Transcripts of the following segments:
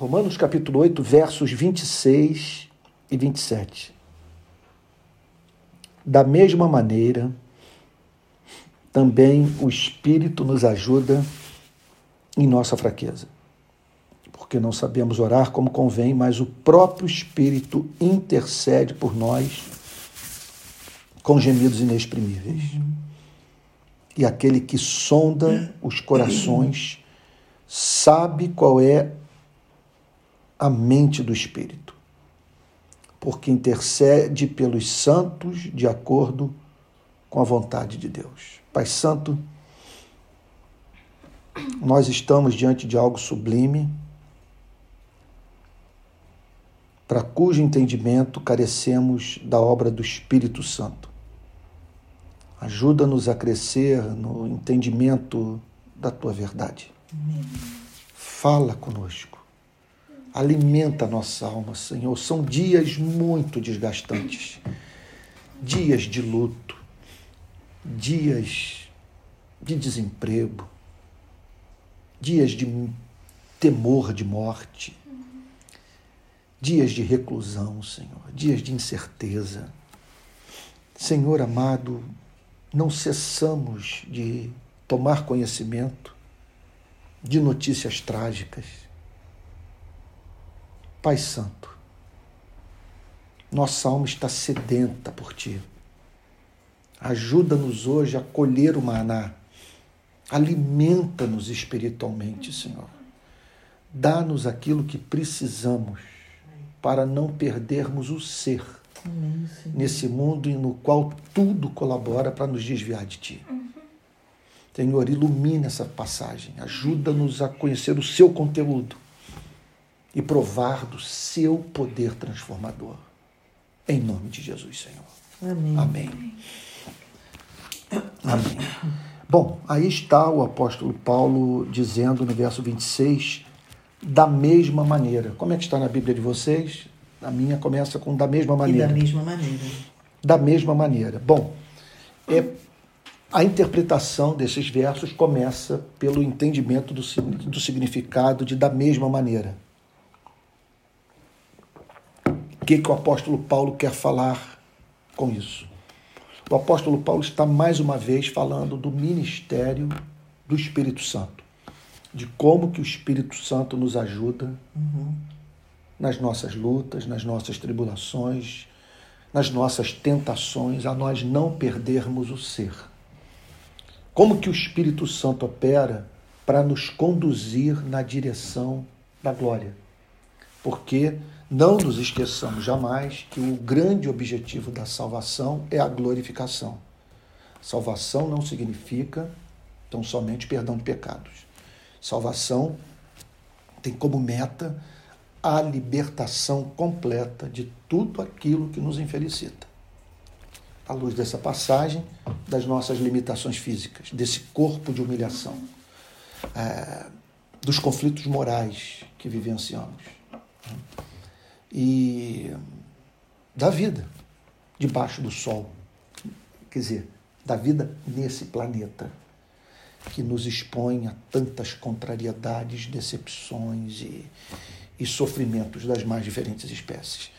Romanos capítulo 8, versos 26 e 27. Da mesma maneira, também o Espírito nos ajuda em nossa fraqueza. Porque não sabemos orar como convém, mas o próprio Espírito intercede por nós com gemidos inexprimíveis. Uhum. E aquele que sonda os corações sabe qual é a mente do Espírito, porque intercede pelos santos de acordo com a vontade de Deus. Pai Santo, nós estamos diante de algo sublime, para cujo entendimento carecemos da obra do Espírito Santo. Ajuda-nos a crescer no entendimento da tua verdade. Amém. Fala conosco. Alimenta a nossa alma, Senhor. São dias muito desgastantes, dias de luto, dias de desemprego, dias de temor de morte, dias de reclusão, Senhor, dias de incerteza. Senhor amado, não cessamos de tomar conhecimento de notícias trágicas. Pai Santo, nossa alma está sedenta por Ti. Ajuda-nos hoje a colher o maná Alimenta-nos espiritualmente, Senhor. Dá-nos aquilo que precisamos para não perdermos o ser Amém, nesse mundo no qual tudo colabora para nos desviar de Ti. Senhor, ilumina essa passagem, ajuda-nos a conhecer o Seu conteúdo e provar do Seu poder transformador. Em nome de Jesus, Senhor. Amém. Amém. Amém. Bom, aí está o apóstolo Paulo dizendo no verso 26, da mesma maneira. Como é que está na Bíblia de vocês? A minha começa com da mesma maneira. E da mesma maneira. Da mesma maneira. Bom, é, a interpretação desses versos começa pelo entendimento do, do significado de da mesma maneira. O que, que o apóstolo Paulo quer falar com isso? O apóstolo Paulo está mais uma vez falando do ministério do Espírito Santo, de como que o Espírito Santo nos ajuda uhum. nas nossas lutas, nas nossas tribulações, nas nossas tentações, a nós não perdermos o ser. Como que o Espírito Santo opera para nos conduzir na direção da glória? Porque não nos esqueçamos jamais que o grande objetivo da salvação é a glorificação. Salvação não significa tão somente perdão de pecados. Salvação tem como meta a libertação completa de tudo aquilo que nos infelicita. À luz dessa passagem, das nossas limitações físicas, desse corpo de humilhação, é, dos conflitos morais que vivenciamos e da vida debaixo do sol. Quer dizer, da vida nesse planeta que nos expõe a tantas contrariedades, decepções e, e sofrimentos das mais diferentes espécies.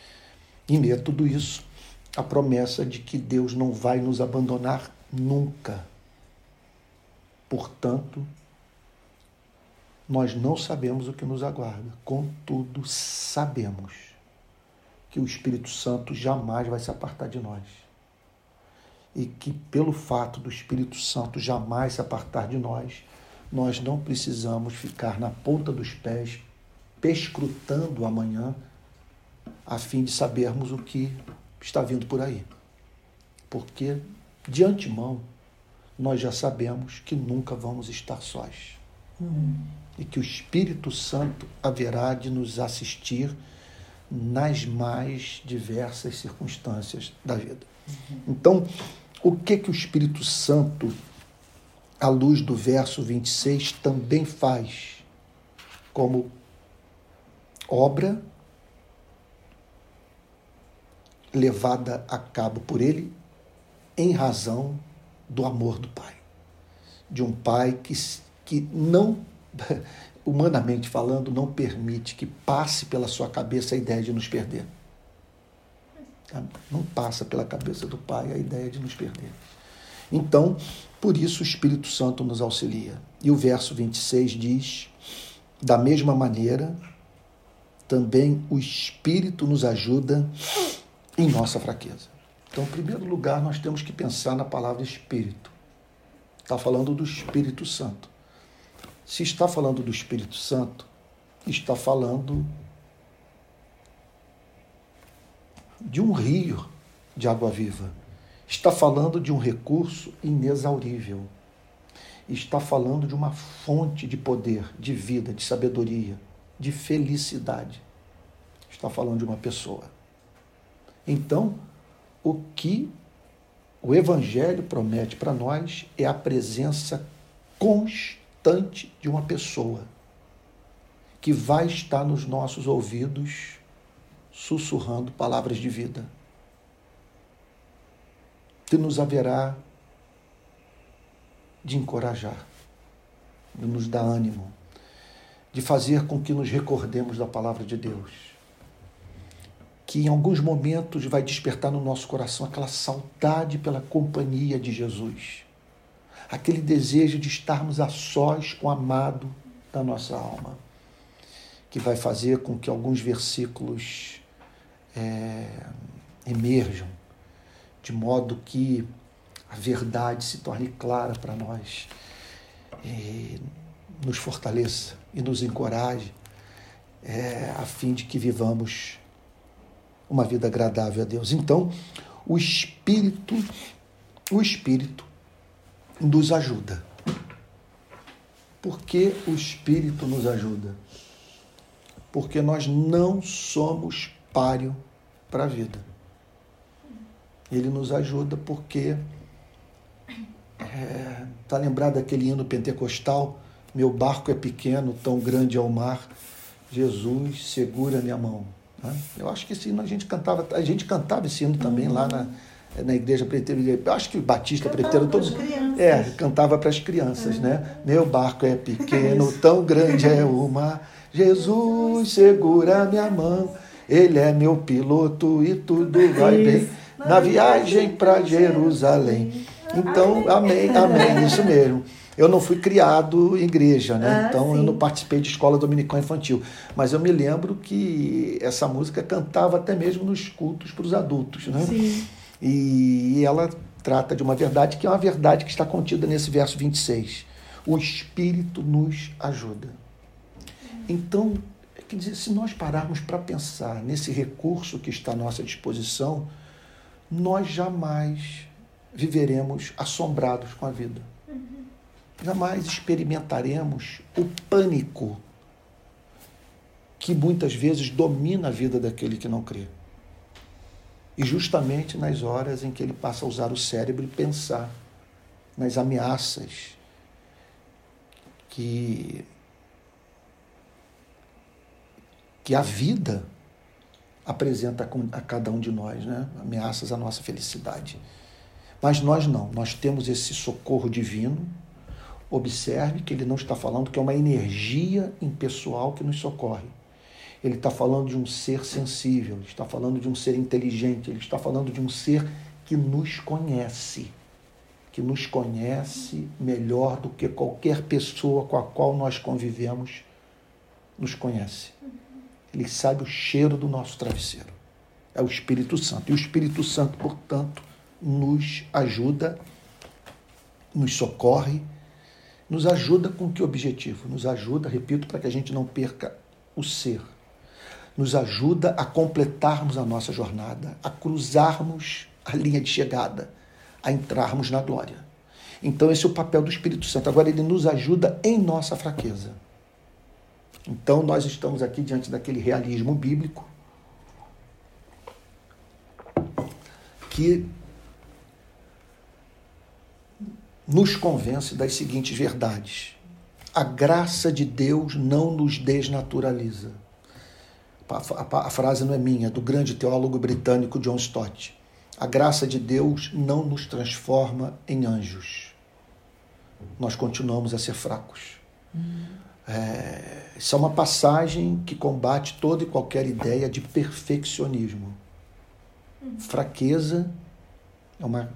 Em meio a tudo isso, a promessa de que Deus não vai nos abandonar nunca. Portanto, nós não sabemos o que nos aguarda, contudo, sabemos que o Espírito Santo jamais vai se apartar de nós. E que, pelo fato do Espírito Santo jamais se apartar de nós, nós não precisamos ficar na ponta dos pés, pescrutando amanhã, a fim de sabermos o que está vindo por aí. Porque, de antemão, nós já sabemos que nunca vamos estar sós. Uhum. E que o Espírito Santo haverá de nos assistir nas mais diversas circunstâncias da vida. Então, o que que o Espírito Santo, à luz do verso 26, também faz como obra levada a cabo por ele em razão do amor do Pai. De um Pai que, que não humanamente falando, não permite que passe pela sua cabeça a ideia de nos perder. Não passa pela cabeça do Pai a ideia de nos perder. Então, por isso o Espírito Santo nos auxilia. E o verso 26 diz: da mesma maneira, também o Espírito nos ajuda em nossa fraqueza. Então, em primeiro lugar, nós temos que pensar na palavra Espírito. Está falando do Espírito Santo. Se está falando do Espírito Santo, está falando de um rio de água viva. Está falando de um recurso inexaurível. Está falando de uma fonte de poder, de vida, de sabedoria, de felicidade. Está falando de uma pessoa. Então, o que o Evangelho promete para nós é a presença constante de uma pessoa que vai estar nos nossos ouvidos sussurrando palavras de vida. Que nos haverá de encorajar, de nos dar ânimo, de fazer com que nos recordemos da palavra de Deus. Que em alguns momentos vai despertar no nosso coração aquela saudade pela companhia de Jesus, aquele desejo de estarmos a sós com o amado da nossa alma, que vai fazer com que alguns versículos é, emerjam, de modo que a verdade se torne clara para nós, e nos fortaleça e nos encoraje, é, a fim de que vivamos uma vida agradável a Deus. Então, o Espírito, o Espírito nos ajuda. Por que o Espírito nos ajuda? Porque nós não somos páreo para a vida. Ele nos ajuda porque é, tá lembrado daquele hino pentecostal? Meu barco é pequeno, tão grande é o mar. Jesus segura minha mão. Né? Eu acho que esse hino a gente cantava, a gente cantava esse hino também lá na, na igreja presbiteriana. Acho que Batista presbiteriano todo é cantava para as crianças, né? Meu barco é pequeno, tão grande é o mar. Jesus segura minha mão. Ele é meu piloto e tudo vai bem na viagem para Jerusalém. Então, amém, amém, isso mesmo. Eu não fui criado em igreja, né? Ah, então sim. eu não participei de escola dominical infantil. Mas eu me lembro que essa música cantava até mesmo nos cultos para os adultos, né? Sim. E ela trata de uma verdade que é uma verdade que está contida nesse verso 26. O Espírito nos ajuda. Então, Quer dizer, se nós pararmos para pensar nesse recurso que está à nossa disposição, nós jamais viveremos assombrados com a vida. Jamais experimentaremos o pânico que muitas vezes domina a vida daquele que não crê. E justamente nas horas em que ele passa a usar o cérebro e pensar nas ameaças que que a vida apresenta a cada um de nós, né? ameaças à nossa felicidade. Mas nós não, nós temos esse socorro divino. Observe que ele não está falando que é uma energia impessoal que nos socorre. Ele está falando de um ser sensível, ele está falando de um ser inteligente, ele está falando de um ser que nos conhece, que nos conhece melhor do que qualquer pessoa com a qual nós convivemos nos conhece. Ele sabe o cheiro do nosso travesseiro. É o Espírito Santo. E o Espírito Santo, portanto, nos ajuda, nos socorre, nos ajuda com que objetivo? Nos ajuda, repito, para que a gente não perca o ser. Nos ajuda a completarmos a nossa jornada, a cruzarmos a linha de chegada, a entrarmos na glória. Então, esse é o papel do Espírito Santo. Agora, ele nos ajuda em nossa fraqueza. Então, nós estamos aqui diante daquele realismo bíblico que nos convence das seguintes verdades. A graça de Deus não nos desnaturaliza. A frase não é minha, é do grande teólogo britânico John Stott. A graça de Deus não nos transforma em anjos. Nós continuamos a ser fracos. Hum É, isso é uma passagem que combate toda e qualquer ideia de perfeccionismo. Fraqueza é uma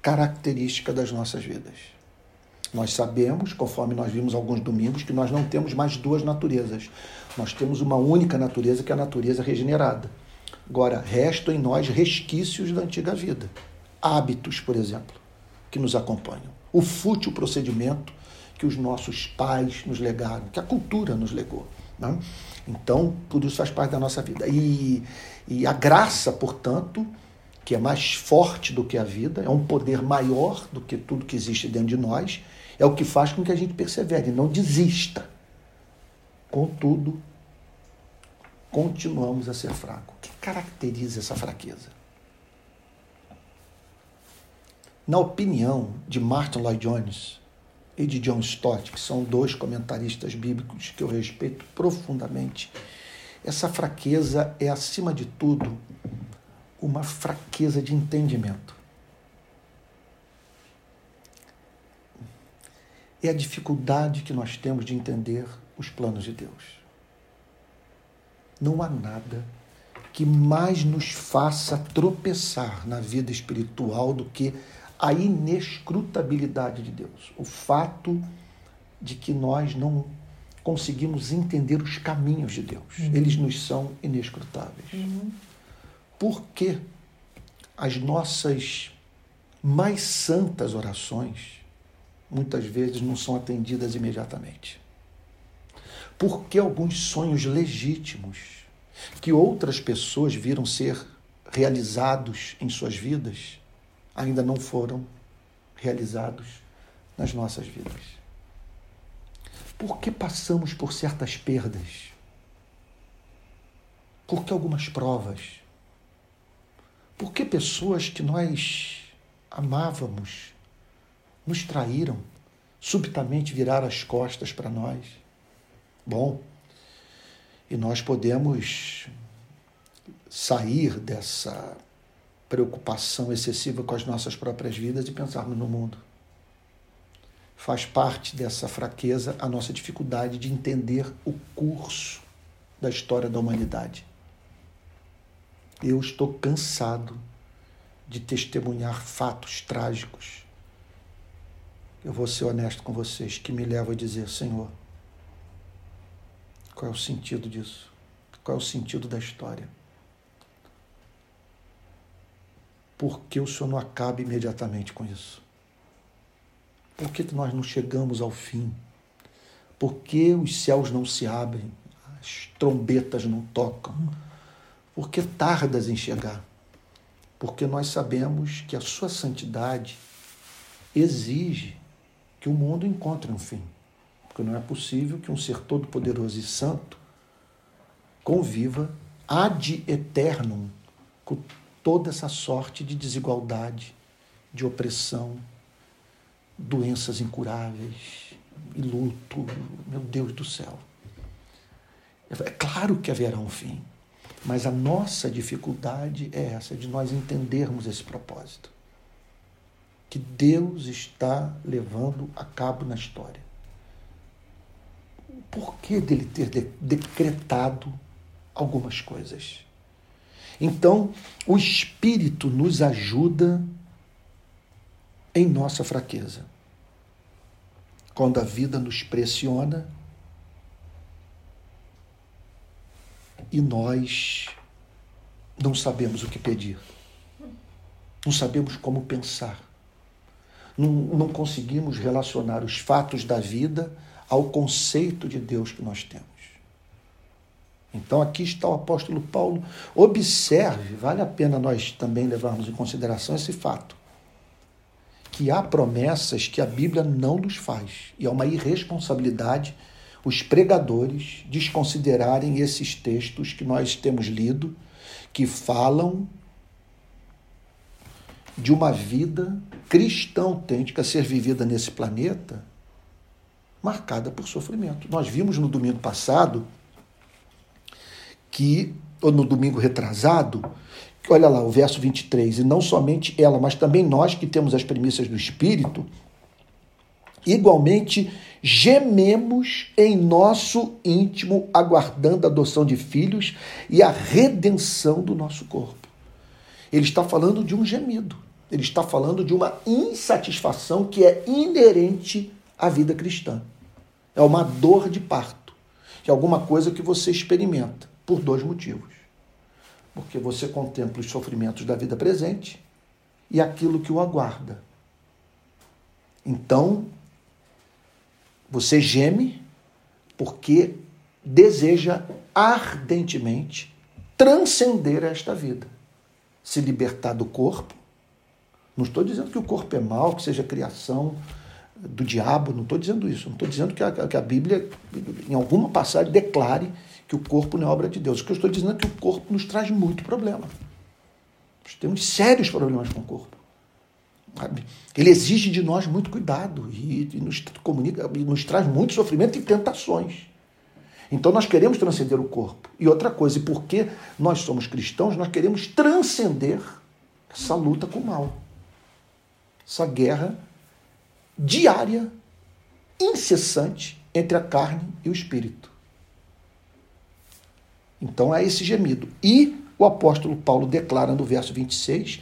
característica das nossas vidas. Nós sabemos, conforme nós vimos alguns domingos, que nós não temos mais duas naturezas. Nós temos uma única natureza, que é a natureza regenerada. Agora, restam em nós resquícios da antiga vida. Hábitos, por exemplo, que nos acompanham. O fútil procedimento que os nossos pais nos legaram, que a cultura nos legou. Né? Então, tudo isso faz parte da nossa vida. E, e a graça, portanto, que é mais forte do que a vida, é um poder maior do que tudo que existe dentro de nós, é o que faz com que a gente persevere, não desista. Contudo, continuamos a ser fracos. O que caracteriza essa fraqueza? Na opinião de Martin Lloyd Jones e de John Stott, que são dois comentaristas bíblicos que eu respeito profundamente, essa fraqueza é, acima de tudo, uma fraqueza de entendimento. É a dificuldade que nós temos de entender os planos de Deus. Não há nada que mais nos faça tropeçar na vida espiritual do que a inescrutabilidade de Deus. O fato de que nós não conseguimos entender os caminhos de Deus. Uhum. Eles nos são inescrutáveis. Uhum. Por que as nossas mais santas orações muitas vezes não são atendidas imediatamente? Por que alguns sonhos legítimos que outras pessoas viram ser realizados em suas vidas ainda não foram realizados nas nossas vidas? Por que passamos por certas perdas? Por que algumas provas? Por que pessoas que nós amávamos nos traíram, subitamente viraram as costas para nós? Bom, e nós podemos sair dessa preocupação excessiva com as nossas próprias vidas e pensarmos no mundo. Faz parte dessa fraqueza a nossa dificuldade de entender o curso da história da humanidade. Eu estou cansado de testemunhar fatos trágicos. Eu vou ser honesto com vocês, que me levam a dizer: Senhor, qual é o sentido disso? Qual é o sentido da história? Por que o Senhor não acaba imediatamente com isso? Por que nós não chegamos ao fim? Por que os céus não se abrem? As trombetas não tocam? Por que tardas em chegar? Porque nós sabemos que a sua santidade exige que o mundo encontre um fim. Porque não é possível que um ser todo-poderoso e santo conviva ad eternum com toda essa sorte de desigualdade, de opressão, doenças incuráveis e luto. Meu Deus do céu. É claro que haverá um fim, mas a nossa dificuldade é essa, de nós entendermos esse propósito. Que Deus está levando a cabo na história porquê dele ter de decretado algumas coisas. Então, o Espírito nos ajuda em nossa fraqueza. Quando a vida nos pressiona e nós não sabemos o que pedir, não sabemos como pensar, não, não conseguimos relacionar os fatos da vida ao conceito de Deus que nós temos. Então aqui está o apóstolo Paulo. Observe, vale a pena nós também levarmos em consideração esse fato. Que há promessas que a Bíblia não nos faz. E é uma irresponsabilidade os pregadores desconsiderarem esses textos que nós temos lido, que falam de uma vida cristã autêntica a ser vivida nesse planeta marcada por sofrimento. Nós vimos no domingo passado que, ou no domingo retrasado, que olha lá o verso 23, e não somente ela, mas também nós que temos as premissas do Espírito, igualmente gememos em nosso íntimo, aguardando a adoção de filhos e a redenção do nosso corpo. Ele está falando de um gemido. Ele está falando de uma insatisfação que é inerente à vida cristã. É uma dor de parto, que é alguma coisa que você experimenta por dois motivos. Porque você contempla os sofrimentos da vida presente e aquilo que o aguarda. Então, você geme porque deseja ardentemente transcender esta vida, se libertar do corpo. Não estou dizendo que o corpo é mal, que seja criação do diabo, não estou dizendo isso. Não estou dizendo que a, que a Bíblia, em alguma passagem, declare que o corpo não é obra de Deus. O que eu estou dizendo é que o corpo nos traz muito problema. Nós temos sérios problemas com o corpo. Ele exige de nós muito cuidado e, e nos comunica, e nos traz muito sofrimento e tentações. Então nós queremos transcender o corpo. E outra coisa, e porque nós somos cristãos, nós queremos transcender essa luta com o mal. Essa guerra diária, incessante entre a carne e o espírito. Então é esse gemido. E o apóstolo Paulo declara no verso 26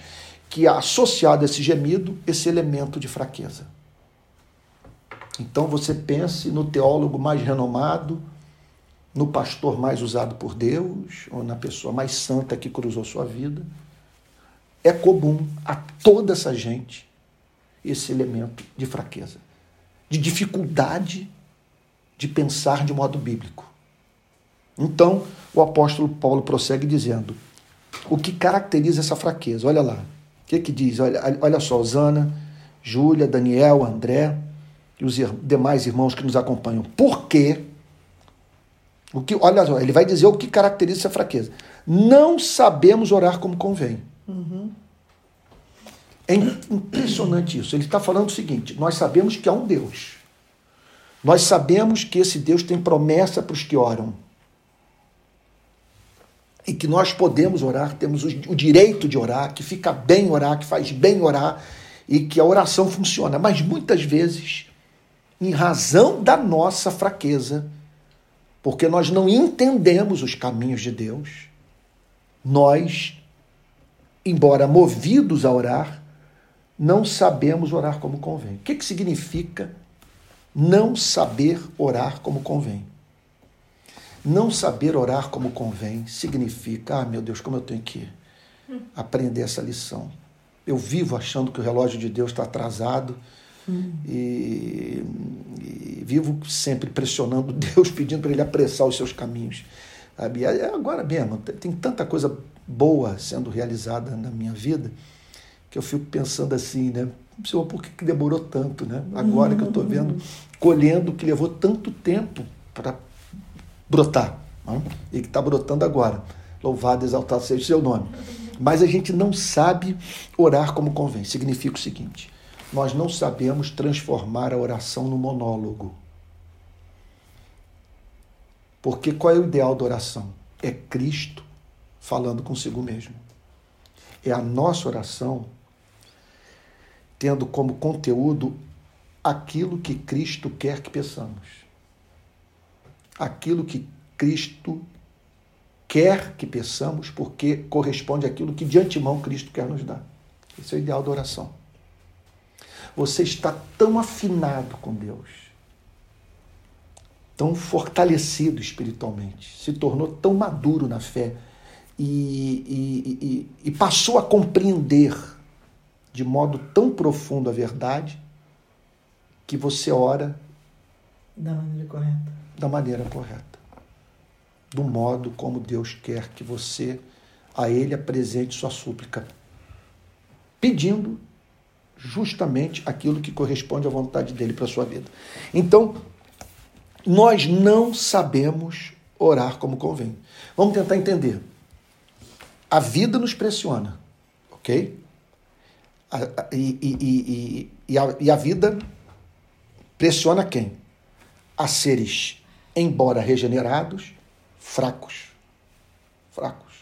que associado a esse gemido esse elemento de fraqueza. Então você pense no teólogo mais renomado, no pastor mais usado por Deus, ou na pessoa mais santa que cruzou sua vida. É comum a toda essa gente esse elemento de fraqueza, de dificuldade de pensar de modo bíblico. Então, o apóstolo Paulo prossegue dizendo: o que caracteriza essa fraqueza? Olha lá. O que, que diz? Olha, olha só, Zana, Júlia, Daniel, André e os demais irmãos que nos acompanham. Por quê? O que, olha só, ele vai dizer o que caracteriza essa fraqueza. Não sabemos orar como convém. Uhum. É impressionante isso. Ele está falando o seguinte: nós sabemos que há um Deus. Nós sabemos que esse Deus tem promessa para os que oram e que nós podemos orar, temos o direito de orar, que fica bem orar, que faz bem orar e que a oração funciona. Mas muitas vezes, em razão da nossa fraqueza, porque nós não entendemos os caminhos de Deus, nós, embora movidos a orar, não sabemos orar como convém. O que, que significa não saber orar como convém? Não saber orar como convém significa, ah, meu Deus, como eu tenho que aprender essa lição. Eu vivo achando que o relógio de Deus está atrasado hum. e, e, vivo sempre pressionando Deus, pedindo para Ele apressar os seus caminhos. Sabe? Agora mesmo, tem tanta coisa boa sendo realizada na minha vida que eu fico pensando assim, né? Senhor, por que, que demorou tanto, né? Agora que eu estou vendo, colhendo que levou tanto tempo para brotar. Né? E que está brotando agora. Louvado, exaltado seja o seu nome. Mas a gente não sabe orar como convém. Significa o seguinte: nós não sabemos transformar a oração no monólogo. Porque qual é o ideal da oração? É Cristo falando consigo mesmo. É a nossa oração tendo como conteúdo aquilo que Cristo quer que peçamos aquilo que Cristo quer que peçamos, porque corresponde àquilo que de antemão Cristo quer nos dar. Esse é o ideal da oração. Você está tão afinado com Deus, tão fortalecido espiritualmente, se tornou tão maduro na fé e, e, e, e passou a compreender de modo tão profundo a verdade que você ora da maneira correta da maneira correta, do modo como Deus quer que você a Ele apresente sua súplica, pedindo justamente aquilo que corresponde à vontade dele para a sua vida. Então, nós não sabemos orar como convém. Vamos tentar entender. A vida nos pressiona, ok? e, e, e, a, e a vida pressiona quem? A seres embora regenerados, fracos. Fracos.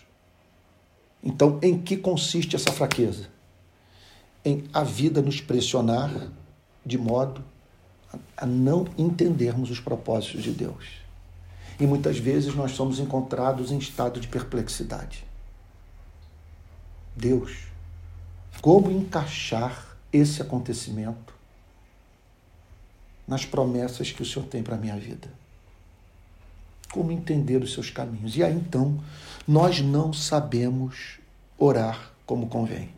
Então, em que consiste essa fraqueza? Em a vida nos pressionar de modo a não entendermos os propósitos de Deus. E muitas vezes nós somos encontrados em estado de perplexidade. Deus, como encaixar esse acontecimento nas promessas que o Senhor tem para a minha vida? Como entender os seus caminhos? E aí então, nós não sabemos orar como convém.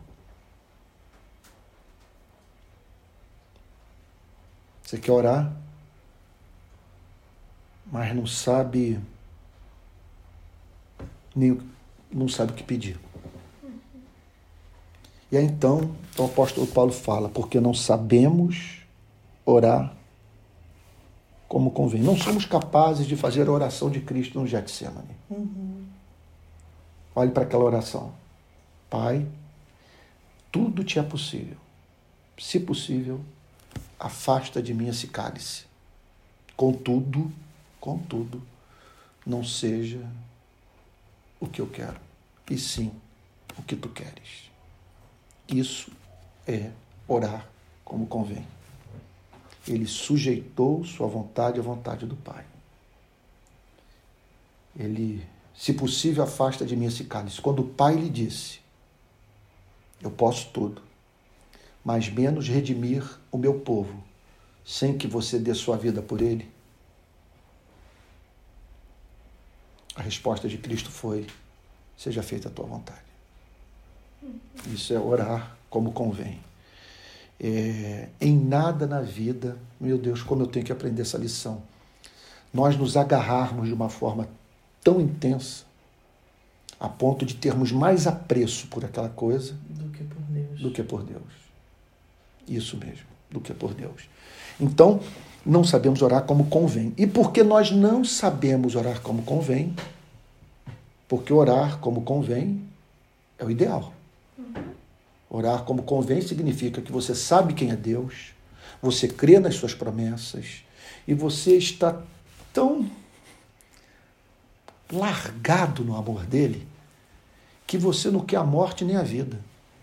Você quer orar, mas não sabe nem não sabe o que pedir. E aí então o apóstolo Paulo fala, porque não sabemos orar como convém. Não somos capazes de fazer a oração de Cristo no Getsemane. Uhum. Olhe para aquela oração. Pai, tudo te é possível. Se possível, afasta de mim esse cálice. Contudo, contudo, não seja o que eu quero, e sim o que tu queres. Isso é orar como convém. Ele sujeitou sua vontade à vontade do Pai. Ele, se possível, afasta de mim esse cálice. Quando o Pai lhe disse: Eu posso tudo, mas menos redimir o meu povo, sem que você dê sua vida por ele? A resposta de Cristo foi: Seja feita a tua vontade. Isso é orar como convém. É, em nada na vida, meu Deus, como eu tenho que aprender essa lição. Nós nos agarrarmos de uma forma tão intensa, a ponto de termos mais apreço por aquela coisa do que por Deus. Do que por Deus. Isso mesmo, do que por Deus. Então, não sabemos orar como convém. E porque nós não sabemos orar como convém, porque orar como convém é o ideal. Orar como convém significa que você sabe quem é Deus, você crê nas suas promessas e você está tão largado no amor dele que você não quer a morte nem a vida.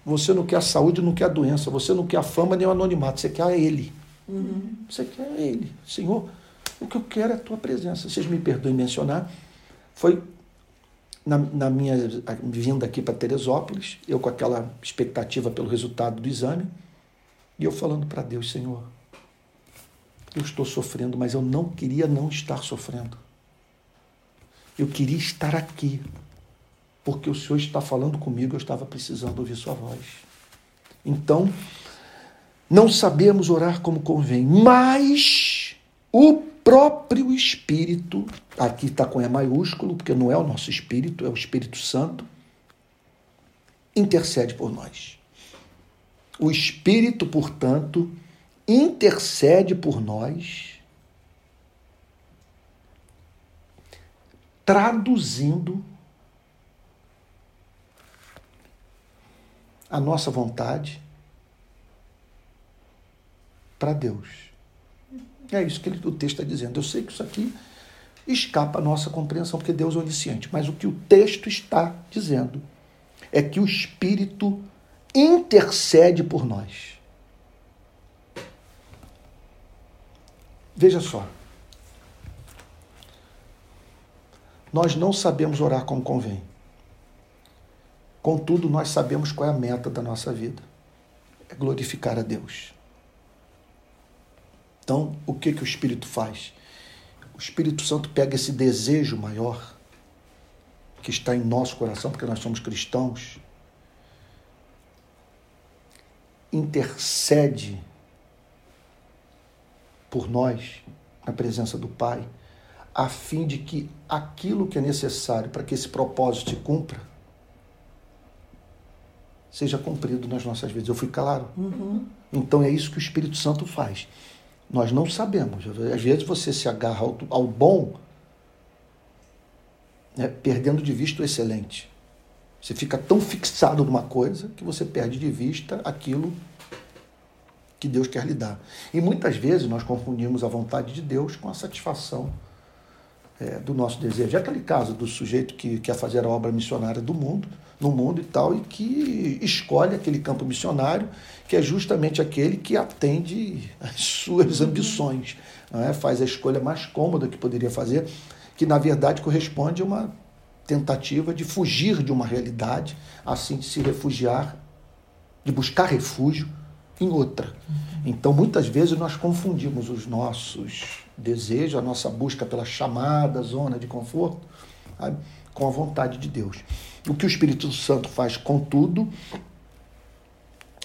Você não quer a saúde, não quer a doença. Você não quer a fama nem o anonimato. Você quer a Ele. Uhum. Você quer a Ele. Senhor, o que eu quero é a tua presença. Vocês me perdoem mencionar. Foi na, na minha vinda aqui para Teresópolis, eu com aquela expectativa pelo resultado do exame, e eu falando para Deus, Senhor, eu estou sofrendo, mas eu não queria não estar sofrendo. Eu queria estar aqui porque o Senhor está falando comigo, eu estava precisando ouvir Sua voz. Então, não sabemos orar como convém, mas o próprio Espírito, aqui está com E maiúsculo, porque não é o nosso Espírito, é o Espírito Santo, intercede por nós. O Espírito, portanto, intercede por nós, traduzindo a nossa vontade para Deus. É isso que ele, o texto está dizendo. Eu sei que isso aqui escapa à nossa compreensão, porque Deus é onisciente, mas o que o texto está dizendo é que o Espírito intercede por nós. Veja só. Nós não sabemos orar como convém. Contudo, nós sabemos qual é a meta da nossa vida: é glorificar a Deus. Então, o que, que o Espírito faz? O Espírito Santo pega esse desejo maior que está em nosso coração, porque nós somos cristãos, intercede por nós na presença do Pai, a fim de que aquilo que é necessário para que esse propósito se cumpra seja cumprido nas nossas vidas. Eu fui claro? Uhum. Então é isso que o Espírito Santo faz. Nós não sabemos. Às vezes você se agarra ao, ao bom, né, perdendo de vista o excelente. Você fica tão fixado numa coisa que você perde de vista aquilo que Deus quer lhe dar. E muitas vezes nós confundimos a vontade de Deus com a satisfação é, do nosso desejo. É aquele caso do sujeito que quer fazer a obra missionária do mundo, no mundo e tal, e que escolhe aquele campo missionário, que é justamente aquele que atende às suas ambições. É? Faz a escolha mais cômoda que poderia fazer, que na verdade corresponde a uma tentativa de fugir de uma realidade, assim de se refugiar, de buscar refúgio em outra. Então, muitas vezes, nós confundimos os nossos desejos, a nossa busca pela chamada zona de conforto, sabe? com a vontade de Deus. O que o Espírito Santo faz, contudo,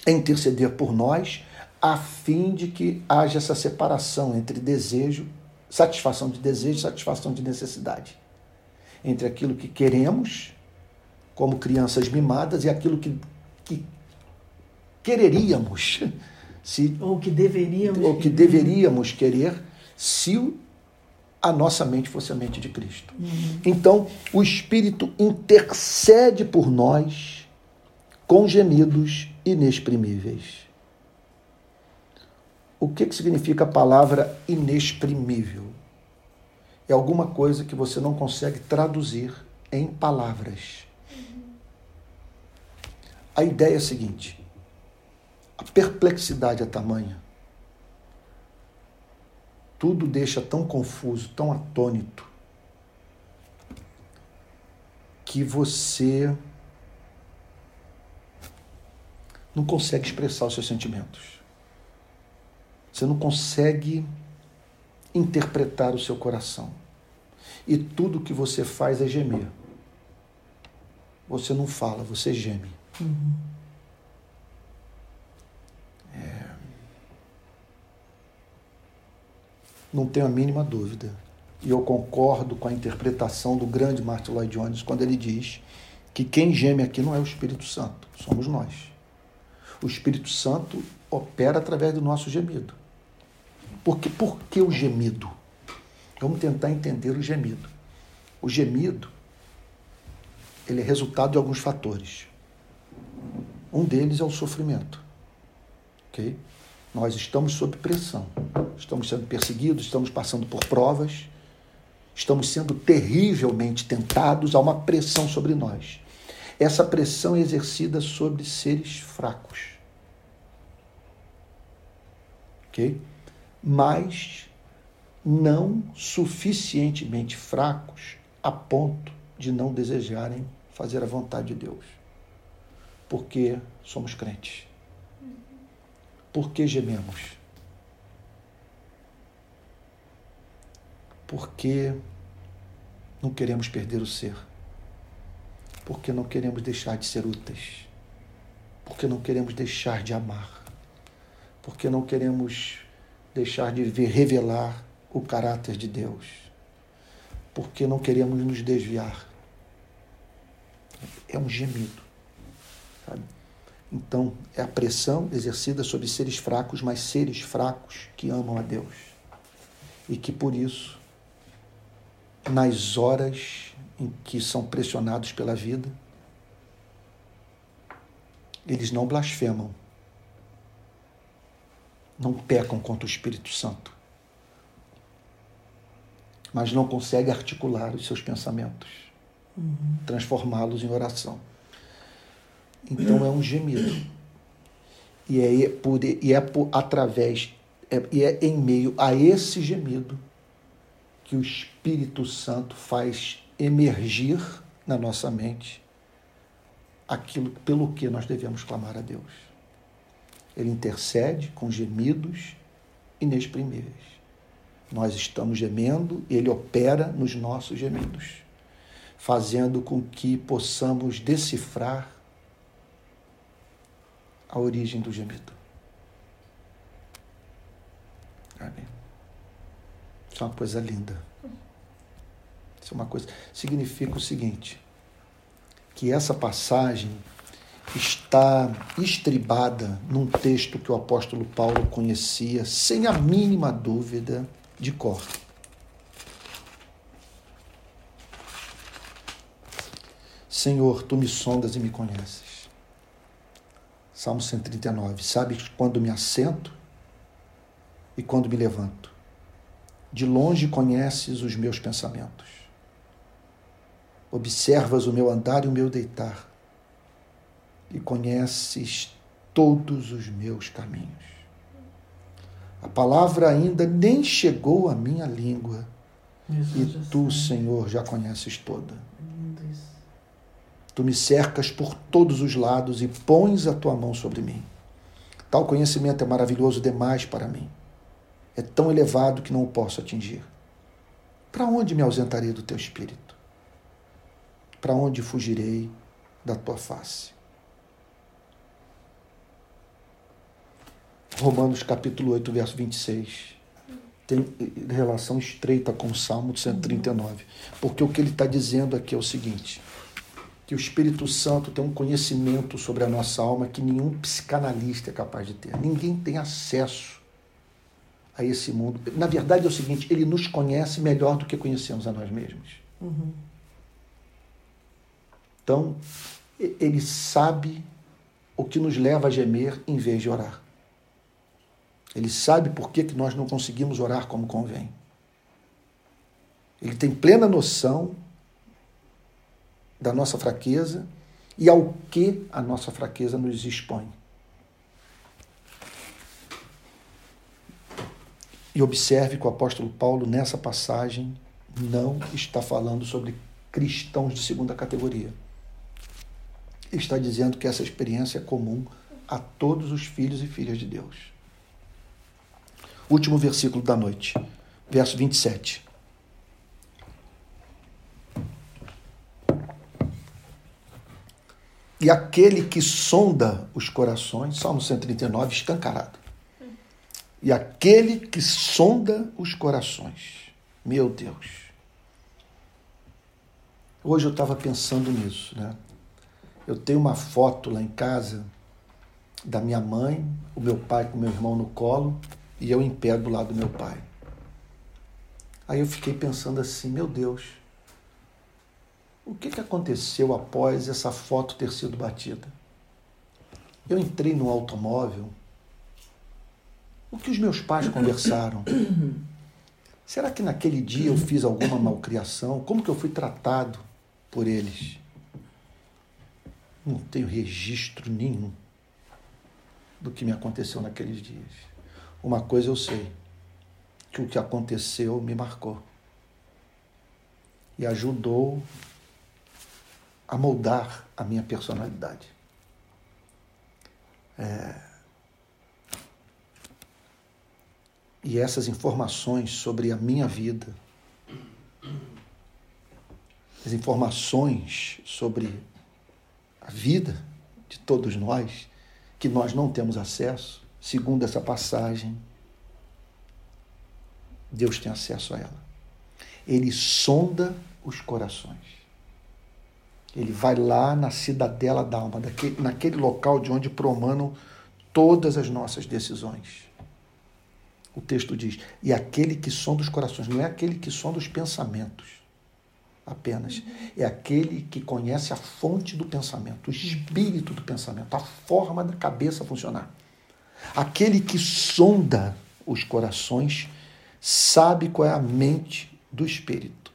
é interceder por nós, a fim de que haja essa separação entre desejo, satisfação de desejo e satisfação de necessidade. Entre aquilo que queremos, como crianças mimadas, e aquilo que, que quereríamos. Se, ou que deveríamos ou que deveríamos querer se a nossa mente fosse a mente de Cristo. Uhum. Então, o Espírito intercede por nós com gemidos inexprimíveis. O que, que significa a palavra inexprimível? É alguma coisa que você não consegue traduzir em palavras. A ideia é a seguinte: a perplexidade é tamanha. Tudo deixa tão confuso, tão atônito, que você não consegue expressar os seus sentimentos. Você não consegue interpretar o seu coração. E tudo que você faz é gemer. Você não fala, você geme. Uhum. Não tenho a mínima dúvida. E eu concordo com a interpretação do grande Martin Lloyd Jones quando ele diz que quem geme aqui não é o Espírito Santo, somos nós. O Espírito Santo opera através do nosso gemido. Porque, por que o gemido? Vamos tentar entender o gemido. O gemido ele é resultado de alguns fatores. Um deles é o sofrimento. ok? Nós estamos sob pressão, estamos sendo perseguidos, estamos passando por provas, estamos sendo terrivelmente tentados, há uma pressão sobre nós. Essa pressão é exercida sobre seres fracos. Ok? Mas não suficientemente fracos a ponto de não desejarem fazer a vontade de Deus. Porque somos crentes. Por que gememos? Porque não queremos perder o ser. Porque não queremos deixar de ser úteis. Porque não queremos deixar de amar. Porque não queremos deixar de ver, revelar o caráter de Deus. Porque não queremos nos desviar. É um gemido. Sabe? Então, é a pressão exercida sobre seres fracos, mas seres fracos que amam a Deus. E que por isso, nas horas em que são pressionados pela vida, eles não blasfemam, não pecam contra o Espírito Santo, mas não conseguem articular os seus pensamentos, uhum. transformá-los em oração. Então é um gemido. E é por, e é por através, é, e é em meio a esse gemido que o Espírito Santo faz emergir na nossa mente aquilo pelo que nós devemos clamar a Deus. Ele intercede com gemidos inexprimíveis. Nós estamos gemendo, ele opera nos nossos gemidos, fazendo com que possamos decifrar a origem do gemido. Amém. Isso é uma coisa linda. Isso é uma coisa. Significa o seguinte: que essa passagem está estribada num texto que o apóstolo Paulo conhecia sem a mínima dúvida de cor. Senhor, tu me sondas e me conheces. Salmo 139. Sabes quando me assento e quando me levanto. De longe conheces os meus pensamentos. Observas o meu andar e o meu deitar. e conheces todos os meus caminhos. A palavra ainda nem chegou à minha língua e tu, Senhor, já conheces toda. Tu me cercas por todos os lados e pões a tua mão sobre mim. Tal conhecimento é maravilhoso demais para mim. É tão elevado que não o posso atingir. Para onde me ausentarei do teu espírito? Para onde fugirei da tua face? Romanos capítulo 8, verso 26. Tem relação estreita com o Salmo 139. Porque o que ele está dizendo aqui é o seguinte: que o Espírito Santo tem um conhecimento sobre a nossa alma que nenhum psicanalista é capaz de ter. Ninguém tem acesso a esse mundo. Na verdade é o seguinte, ele nos conhece melhor do que conhecemos a nós mesmos. Uhum. Então, ele sabe o que nos leva a gemer em vez de orar. Ele sabe por que, que nós não conseguimos orar como convém. Ele tem plena noção da nossa fraqueza e ao que a nossa fraqueza nos expõe. E observe que o apóstolo Paulo, nessa passagem, não está falando sobre cristãos de segunda categoria. Ele está dizendo que essa experiência é comum a todos os filhos e filhas de Deus. Último versículo da noite, verso 27. E aquele que sonda os corações, Salmo 139, escancarado. E aquele que sonda os corações. Meu Deus. Hoje eu estava pensando nisso, né? Eu tenho uma foto lá em casa da minha mãe, o meu pai com meu irmão no colo e eu em pé do lado do meu pai. Aí eu fiquei pensando assim, meu Deus, o que, que aconteceu após essa foto ter sido batida? Eu entrei no automóvel. O que os meus pais conversaram? Será que naquele dia eu fiz alguma malcriação? Como que eu fui tratado por eles? Não tenho registro nenhum do que me aconteceu naqueles dias. Uma coisa eu sei, que o que aconteceu me marcou e ajudou a moldar a minha personalidade. É... E essas informações sobre a minha vida, as informações sobre a vida de todos nós, que nós não temos acesso, segundo essa passagem, Deus tem acesso a ela. Ele sonda os corações. Ele vai lá na cidadela da alma, daquele, naquele local de onde promanam todas as nossas decisões. O texto diz: e aquele que sonda os corações, não é aquele que sonda os pensamentos apenas, é aquele que conhece a fonte do pensamento, o espírito do pensamento, a forma da cabeça funcionar. Aquele que sonda os corações sabe qual é a mente do espírito.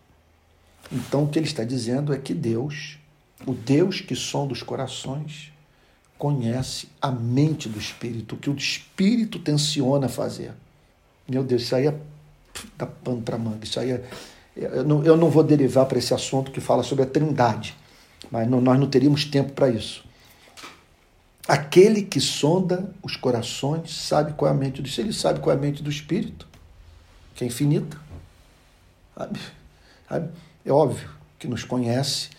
Então, o que ele está dizendo é que Deus o Deus que sonda os corações conhece a mente do Espírito, o que o Espírito tensiona fazer. Meu Deus, isso aí é da pano para manga. Isso aí é, eu, não, eu não vou derivar para esse assunto que fala sobre a trindade, mas não, nós não teríamos tempo para isso. Aquele que sonda os corações sabe qual é a mente do Espírito. Ele sabe qual é a mente do Espírito, que é infinita. Sabe? Sabe? É óbvio que nos conhece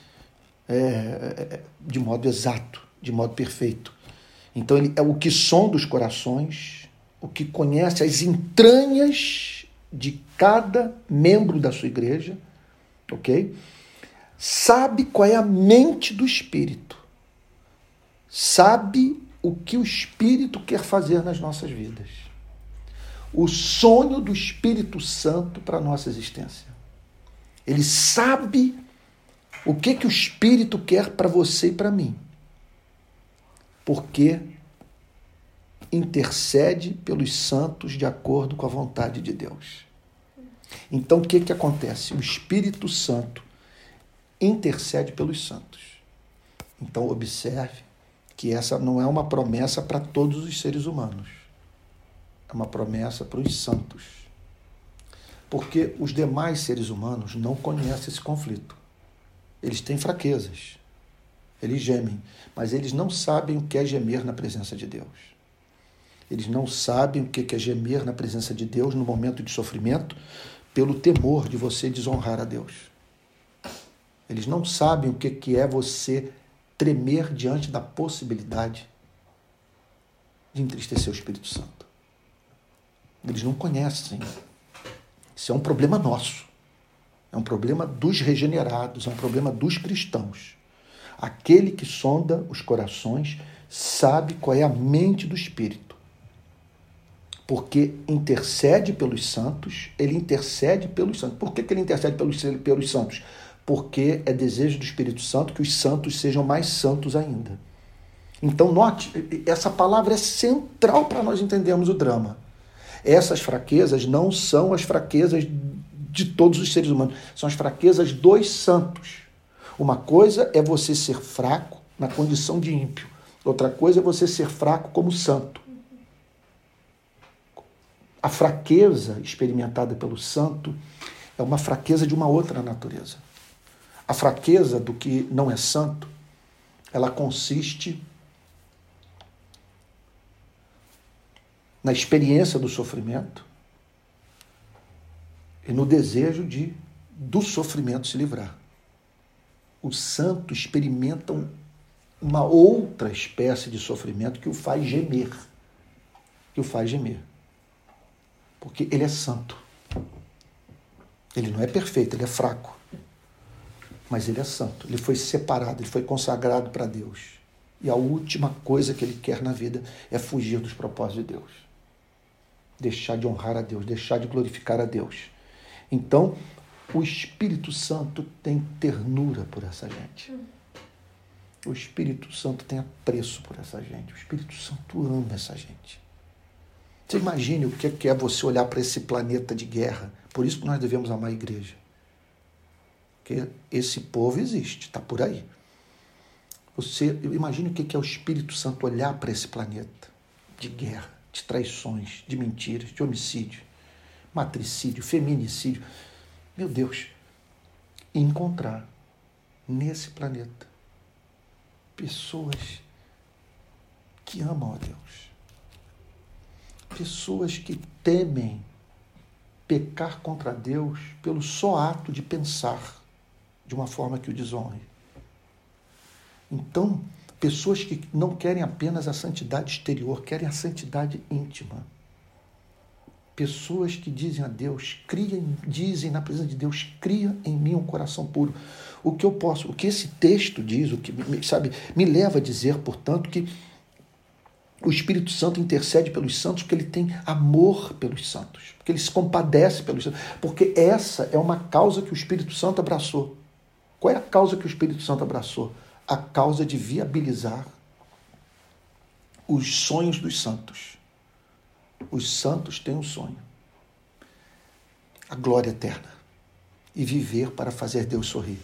é, é, de modo exato, de modo perfeito. Então ele é o que sonda os corações, o que conhece as entranhas de cada membro da sua igreja, ok? Sabe qual é a mente do Espírito, sabe o que o Espírito quer fazer nas nossas vidas. O sonho do Espírito Santo para a nossa existência. Ele sabe o que que o Espírito quer para você e para mim? Porque intercede pelos santos de acordo com a vontade de Deus. Então o que que acontece? O Espírito Santo intercede pelos santos. Então observe que essa não é uma promessa para todos os seres humanos. É uma promessa para os santos. Porque os demais seres humanos não conhecem esse conflito. Eles têm fraquezas. Eles gemem, mas eles não sabem o que é gemer na presença de Deus. Eles não sabem o que é gemer na presença de Deus no momento de sofrimento, pelo temor de você desonrar a Deus. Eles não sabem o que é você tremer diante da possibilidade de entristecer o Espírito Santo. Eles não conhecem. Isso é um problema nosso. É um problema dos regenerados, é um problema dos cristãos. Aquele que sonda os corações sabe qual é a mente do Espírito. Porque intercede pelos santos, ele intercede pelos santos. Por que, que ele intercede pelos, pelos santos? Porque é desejo do Espírito Santo que os santos sejam mais santos ainda. Então, note, essa palavra é central para nós entendermos o drama. Essas fraquezas não são as fraquezas de todos os seres humanos, são as fraquezas dos santos. Uma coisa é você ser fraco na condição de ímpio, outra coisa é você ser fraco como santo. A fraqueza experimentada pelo santo é uma fraqueza de uma outra natureza. A fraqueza do que não é santo, ela consiste na experiência do sofrimento e no desejo de do sofrimento se livrar os santos experimentam uma outra espécie de sofrimento que o faz gemer. Que o faz gemer. Porque ele é santo. Ele não é perfeito, ele é fraco. Mas ele é santo. Ele foi separado, ele foi consagrado para Deus. E a última coisa que ele quer na vida é fugir dos propósitos de Deus. Deixar de honrar a Deus, deixar de glorificar a Deus. Então, o Espírito Santo tem ternura por essa gente. O Espírito Santo tem apreço por essa gente. O Espírito Santo ama essa gente. Você imagine o que é você olhar para esse planeta de guerra. Por isso que nós devemos amar a igreja. Porque esse povo existe, está por aí. Você imagine o que é o Espírito Santo olhar para esse planeta de guerra, de traições, de mentiras, de homicídio, matricídio, feminicídio meu Deus, encontrar nesse planeta pessoas que amam a Deus, pessoas que temem pecar contra Deus pelo só ato de pensar de uma forma que o desonre. Então, pessoas que não querem apenas a santidade exterior, querem a santidade íntima pessoas que dizem a Deus, criam, dizem na presença de Deus, cria em mim um coração puro. O que eu posso, o que esse texto diz, o que sabe, me leva a dizer, portanto, que o Espírito Santo intercede pelos santos porque ele tem amor pelos santos, porque ele se compadece pelos santos, porque essa é uma causa que o Espírito Santo abraçou. Qual é a causa que o Espírito Santo abraçou? A causa de viabilizar os sonhos dos santos os santos têm um sonho: a glória eterna e viver para fazer Deus sorrir.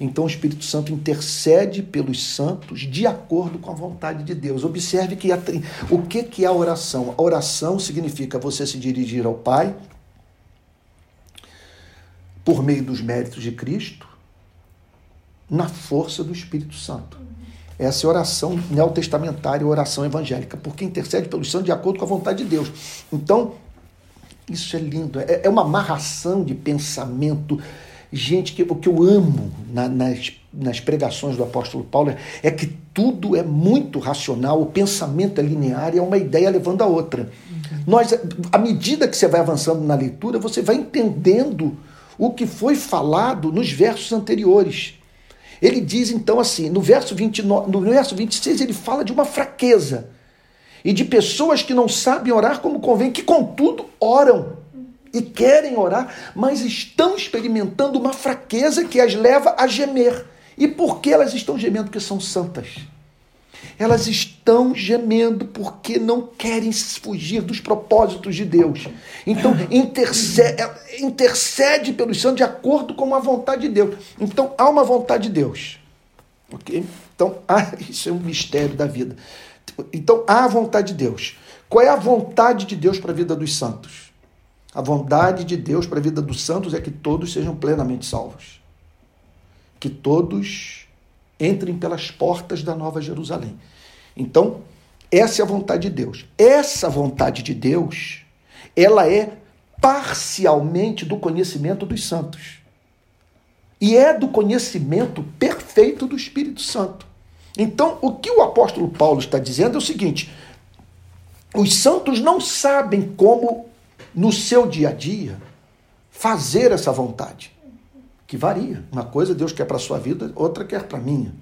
Então o Espírito Santo intercede pelos santos de acordo com a vontade de Deus. Observe que o que, que é a oração? A oração significa você se dirigir ao Pai por meio dos méritos de Cristo, na força do Espírito Santo. Essa é oração neotestamentária, oração evangélica, porque intercede pelos santos de acordo com a vontade de Deus. Então, isso é lindo, é, é uma amarração de pensamento. Gente, que, o que eu amo na, nas, nas pregações do apóstolo Paulo é que tudo é muito racional, o pensamento é linear e é uma ideia levando a outra. Uhum. Nós, à medida que você vai avançando na leitura, você vai entendendo o que foi falado nos versos anteriores. Ele diz então assim, no verso, 29, no verso 26, ele fala de uma fraqueza e de pessoas que não sabem orar como convém, que contudo oram e querem orar, mas estão experimentando uma fraqueza que as leva a gemer. E por que elas estão gemendo? Porque são santas. Elas estão gemendo porque não querem fugir dos propósitos de Deus. Então, intercede, intercede pelos santos de acordo com a vontade de Deus. Então, há uma vontade de Deus. Ok? Então, ah, isso é um mistério da vida. Então, há a vontade de Deus. Qual é a vontade de Deus para a vida dos santos? A vontade de Deus para a vida dos santos é que todos sejam plenamente salvos. Que todos entrem pelas portas da Nova Jerusalém. Então, essa é a vontade de Deus. Essa vontade de Deus, ela é parcialmente do conhecimento dos santos. E é do conhecimento perfeito do Espírito Santo. Então, o que o apóstolo Paulo está dizendo é o seguinte: os santos não sabem como, no seu dia a dia, fazer essa vontade, que varia. Uma coisa Deus quer para a sua vida, outra quer para a minha.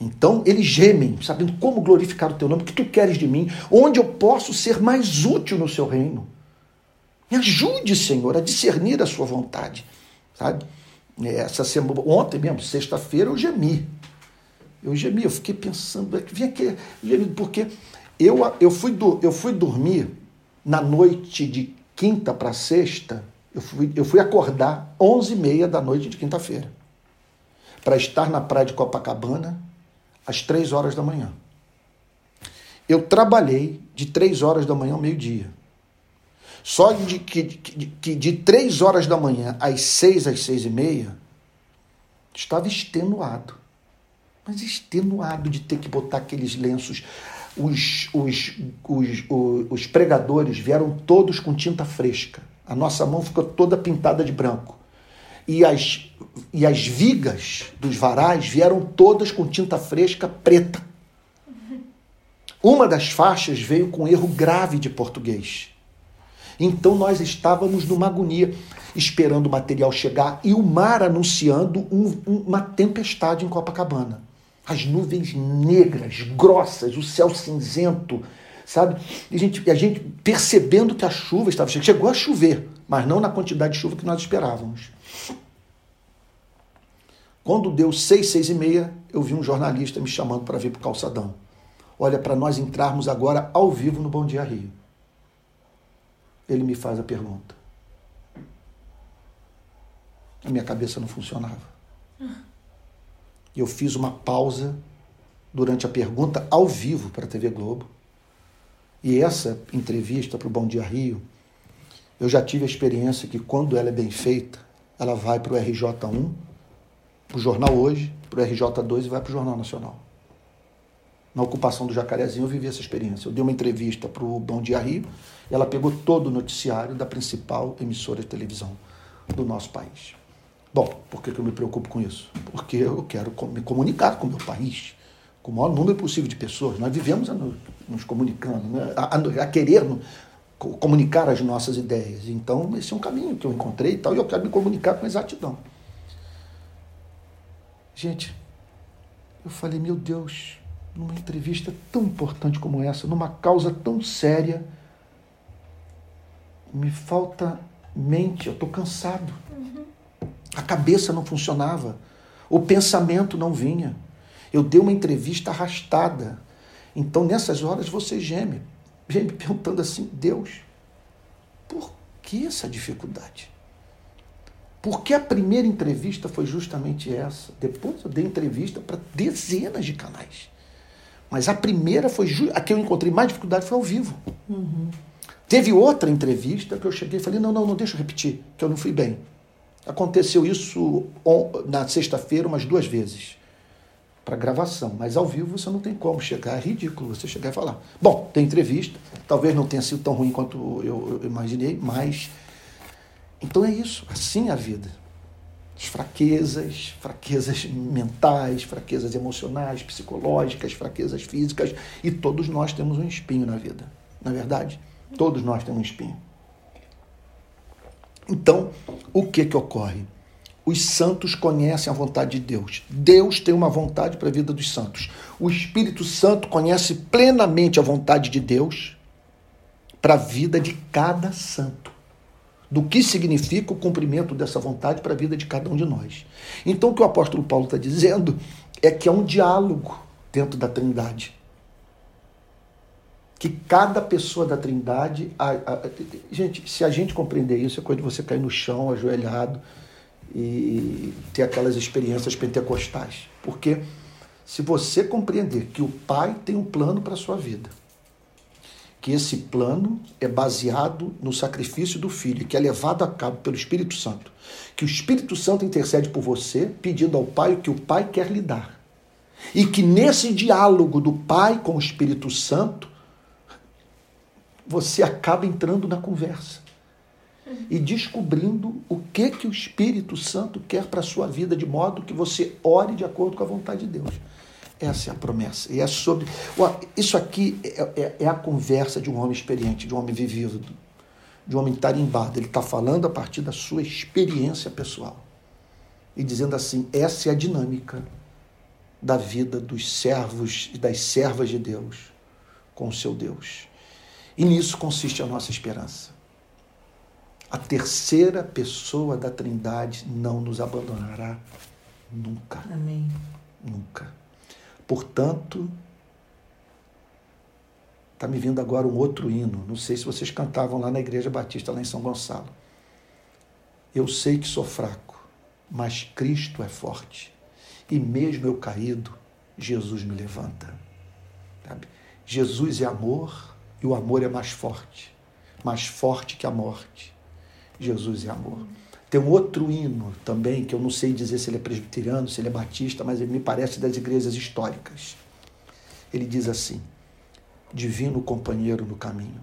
Então eles gemem, sabendo como glorificar o teu nome, o que tu queres de mim, onde eu posso ser mais útil no seu reino. Me ajude, Senhor, a discernir a sua vontade. Sabe? Essa semana, ontem mesmo, sexta-feira, eu gemi. Eu gemi, eu fiquei pensando, vim aqui, gemi, porque eu, eu, fui, eu fui dormir na noite de quinta para sexta, eu fui, eu fui acordar 11h30 da noite de quinta-feira, para estar na praia de Copacabana às três horas da manhã. Eu trabalhei de três horas da manhã ao meio-dia. Só de que de, de, de três horas da manhã às seis, às seis e meia, estava extenuado. Mas extenuado de ter que botar aqueles lenços. Os, os, os, os, os pregadores vieram todos com tinta fresca. A nossa mão ficou toda pintada de branco. E as, e as vigas dos varais vieram todas com tinta fresca preta. Uma das faixas veio com erro grave de português. Então nós estávamos numa agonia, esperando o material chegar e o mar anunciando um, uma tempestade em Copacabana. As nuvens negras, grossas, o céu cinzento, sabe? E a gente, a gente percebendo que a chuva estava chegando. Chegou a chover, mas não na quantidade de chuva que nós esperávamos. Quando deu seis, seis e meia, eu vi um jornalista me chamando para vir para o calçadão. Olha, para nós entrarmos agora ao vivo no Bom Dia Rio ele me faz a pergunta. A minha cabeça não funcionava. Eu fiz uma pausa durante a pergunta ao vivo para a TV Globo. E essa entrevista para o Bom Dia Rio, eu já tive a experiência que quando ela é bem feita, ela vai para o RJ1, para o Jornal Hoje, para o RJ2 e vai para o Jornal Nacional. Na ocupação do Jacarezinho eu vivi essa experiência. Eu dei uma entrevista para o Bom Dia Rio, ela pegou todo o noticiário da principal emissora de televisão do nosso país. Bom, por que, eu me preocupo com isso? Porque eu quero me comunicar com o meu país, com o maior número possível de pessoas. Nós vivemos a nos comunicando, né? a, a, a querer comunicar as nossas ideias. Então, esse é um caminho que eu encontrei e tal, e eu quero me comunicar com exatidão. Gente, eu falei, meu Deus, numa entrevista tão importante como essa, numa causa tão séria, me falta mente, eu estou cansado. Uhum. A cabeça não funcionava, o pensamento não vinha. Eu dei uma entrevista arrastada. Então, nessas horas, você geme, geme perguntando assim: Deus, por que essa dificuldade? Porque a primeira entrevista foi justamente essa. Depois eu dei entrevista para dezenas de canais. Mas a primeira foi. A que eu encontrei mais dificuldade foi ao vivo. Uhum. Teve outra entrevista que eu cheguei e falei: não, não, não, deixa eu repetir, que eu não fui bem. Aconteceu isso na sexta-feira umas duas vezes para gravação, mas ao vivo você não tem como chegar, é ridículo você chegar e falar. Bom, tem entrevista, talvez não tenha sido tão ruim quanto eu, imaginei, mas então é isso, assim é a vida. As fraquezas, fraquezas mentais, fraquezas emocionais, psicológicas, fraquezas físicas, e todos nós temos um espinho na vida, na é verdade. Todos nós temos um espinho. Então, o que que ocorre? Os santos conhecem a vontade de Deus. Deus tem uma vontade para a vida dos santos. O Espírito Santo conhece plenamente a vontade de Deus para a vida de cada santo. Do que significa o cumprimento dessa vontade para a vida de cada um de nós. Então, o que o apóstolo Paulo está dizendo é que é um diálogo dentro da Trindade que cada pessoa da Trindade. A, a, gente, se a gente compreender isso, é coisa de você cair no chão, ajoelhado e ter aquelas experiências pentecostais. Porque Se você compreender que o Pai tem um plano para a sua vida, que esse plano é baseado no sacrifício do Filho, que é levado a cabo pelo Espírito Santo, que o Espírito Santo intercede por você, pedindo ao Pai o que o Pai quer lhe dar. E que nesse diálogo do Pai com o Espírito Santo, você acaba entrando na conversa e descobrindo o que que o Espírito Santo quer para a sua vida, de modo que você ore de acordo com a vontade de Deus. Essa é a promessa. E é sobre. Isso aqui é, é, é a conversa de um homem experiente, de um homem vivido, de um homem tarimbado. Ele está falando a partir da sua experiência pessoal. E dizendo assim: essa é a dinâmica da vida dos servos e das servas de Deus com o seu Deus. E nisso consiste a nossa esperança. A terceira pessoa da Trindade não nos abandonará nunca. Amém. Nunca. Portanto, está me vindo agora um outro hino. Não sei se vocês cantavam lá na Igreja Batista, lá em São Gonçalo. Eu sei que sou fraco, mas Cristo é forte. E mesmo eu caído, Jesus me levanta. Sabe? Jesus é amor e o amor é mais forte mais forte que a morte. Jesus é amor. Tem um outro hino também, que eu não sei dizer se ele é presbiteriano, se ele é batista, mas ele me parece das igrejas históricas. Ele diz assim: Divino companheiro no caminho,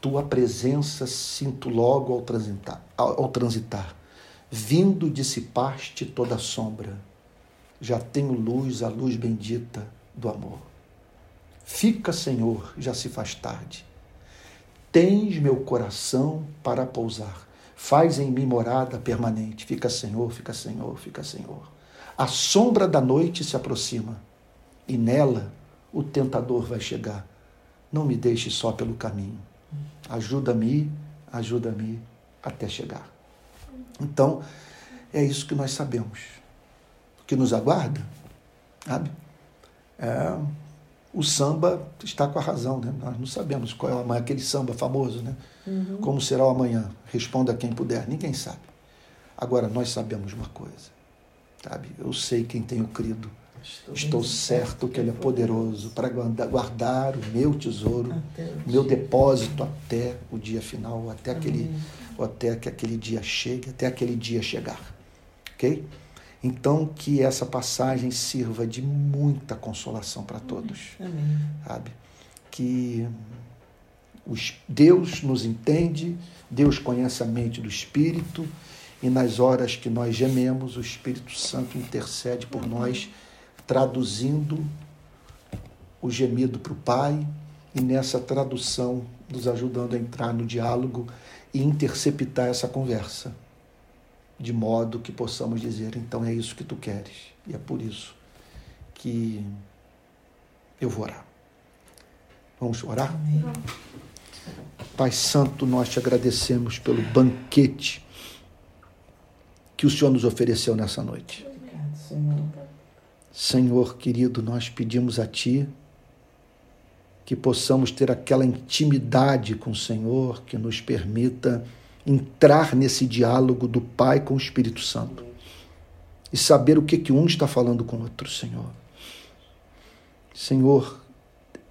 tua presença sinto logo ao transitar, ao transitar. Vindo dissipaste toda sombra, já tenho luz, a luz bendita do amor. Fica, Senhor, já se faz tarde. Tens meu coração para pousar Faz em mim morada permanente. Fica Senhor, fica Senhor, fica Senhor. A sombra da noite se aproxima e nela o tentador vai chegar. Não me deixe só pelo caminho. Ajuda-me, ajuda-me até chegar. Então, é isso que nós sabemos. O que nos aguarda, sabe? É, o samba está com a razão, né? Nós não sabemos qual é o amanhã, aquele samba famoso, né? Uhum. Como será o amanhã? Responda quem puder. Ninguém sabe. Agora, nós sabemos uma coisa, sabe? Eu sei quem tenho crido. Estou, Estou certo que Ele é poderoso para guardar o meu tesouro, o meu depósito até o dia final, até aquele, até que aquele dia chegue, até aquele dia chegar. Ok? Então, que essa passagem sirva de muita consolação para todos. Amém. Sabe? Que os, Deus nos entende, Deus conhece a mente do Espírito, e nas horas que nós gememos, o Espírito Santo intercede por nós, traduzindo o gemido para o Pai, e nessa tradução nos ajudando a entrar no diálogo e interceptar essa conversa de modo que possamos dizer: então é isso que tu queres, e é por isso que eu vou orar. Vamos orar? Amém. Pai Santo, nós te agradecemos pelo banquete que o Senhor nos ofereceu nessa noite. Senhor querido, nós pedimos a Ti que possamos ter aquela intimidade com o Senhor que nos permita entrar nesse diálogo do Pai com o Espírito Santo e saber o que, que um está falando com o outro, Senhor. Senhor,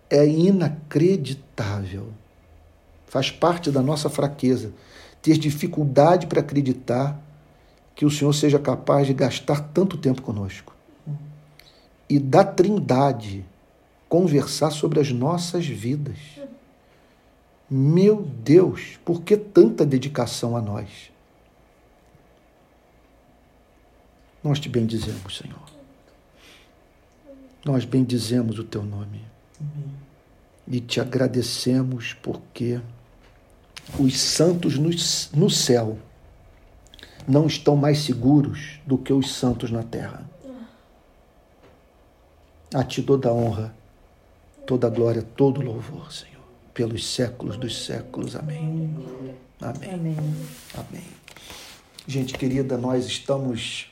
é inacreditável, faz parte da nossa fraqueza, ter dificuldade para acreditar que o Senhor seja capaz de gastar tanto tempo conosco e da Trindade conversar sobre as nossas vidas. Meu Deus, por que tanta dedicação a nós? Nós te bendizemos, Senhor. Nós bendizemos o teu nome. E te agradecemos porque os santos no, céu não estão mais seguros do que os santos na terra. A ti toda a honra, toda a glória, todo o louvor, Senhor pelos séculos dos séculos. Amém. Amém. Amém. Amém. Gente querida, nós estamos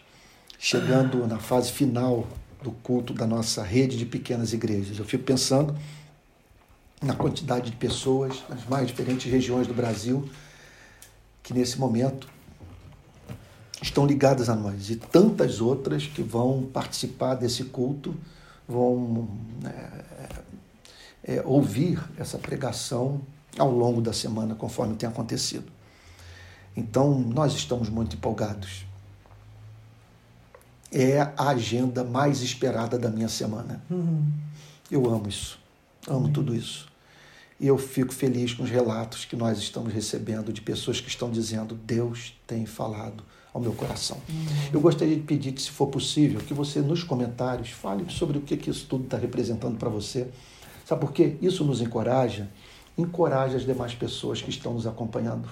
chegando na fase final do culto da nossa rede de pequenas igrejas. Eu fico pensando na quantidade de pessoas nas mais diferentes regiões do Brasil que nesse momento estão ligadas a nós e tantas outras que vão participar desse culto vão é, é, ouvir essa pregação ao longo da semana, conforme tem acontecido. Então, nós estamos muito empolgados. É a agenda mais esperada da minha semana. Uhum. Eu amo isso, amo tudo isso. E eu fico feliz com os relatos que nós estamos recebendo de pessoas que estão dizendo: Deus tem falado ao meu coração. Uhum. Eu gostaria de pedir que, se for possível, que você nos comentários fale sobre o que, que isso tudo está representando para você. Sabe por quê? Isso nos encoraja, encoraja as demais pessoas que estão nos acompanhando.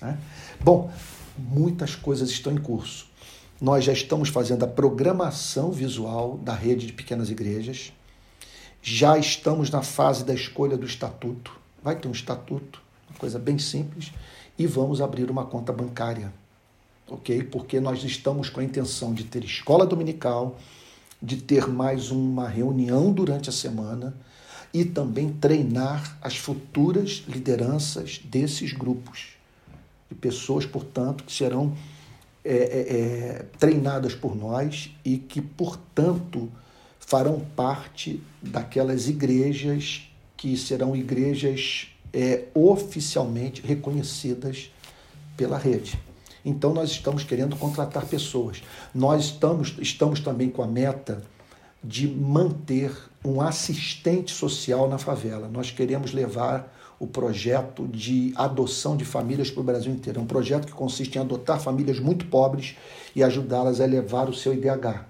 Né? Bom, muitas coisas estão em curso. Nós já estamos fazendo a programação visual da rede de pequenas igrejas. Já estamos na fase da escolha do estatuto. Vai ter um estatuto, uma coisa bem simples, e vamos abrir uma conta bancária ok? Porque nós estamos com a intenção de ter escola dominical, de ter mais uma reunião durante a semana e também treinar as futuras lideranças desses grupos. De pessoas, portanto, que serão é, é, é, treinadas por nós e que, portanto, farão parte daquelas igrejas que serão igrejas é, oficialmente reconhecidas pela rede. Então, nós estamos querendo contratar pessoas. Nós estamos, estamos também com a meta de manter um assistente social na favela. Nós queremos levar o projeto de adoção de famílias para o Brasil inteiro. É um projeto que consiste em adotar famílias muito pobres e ajudá-las a elevar o seu IDH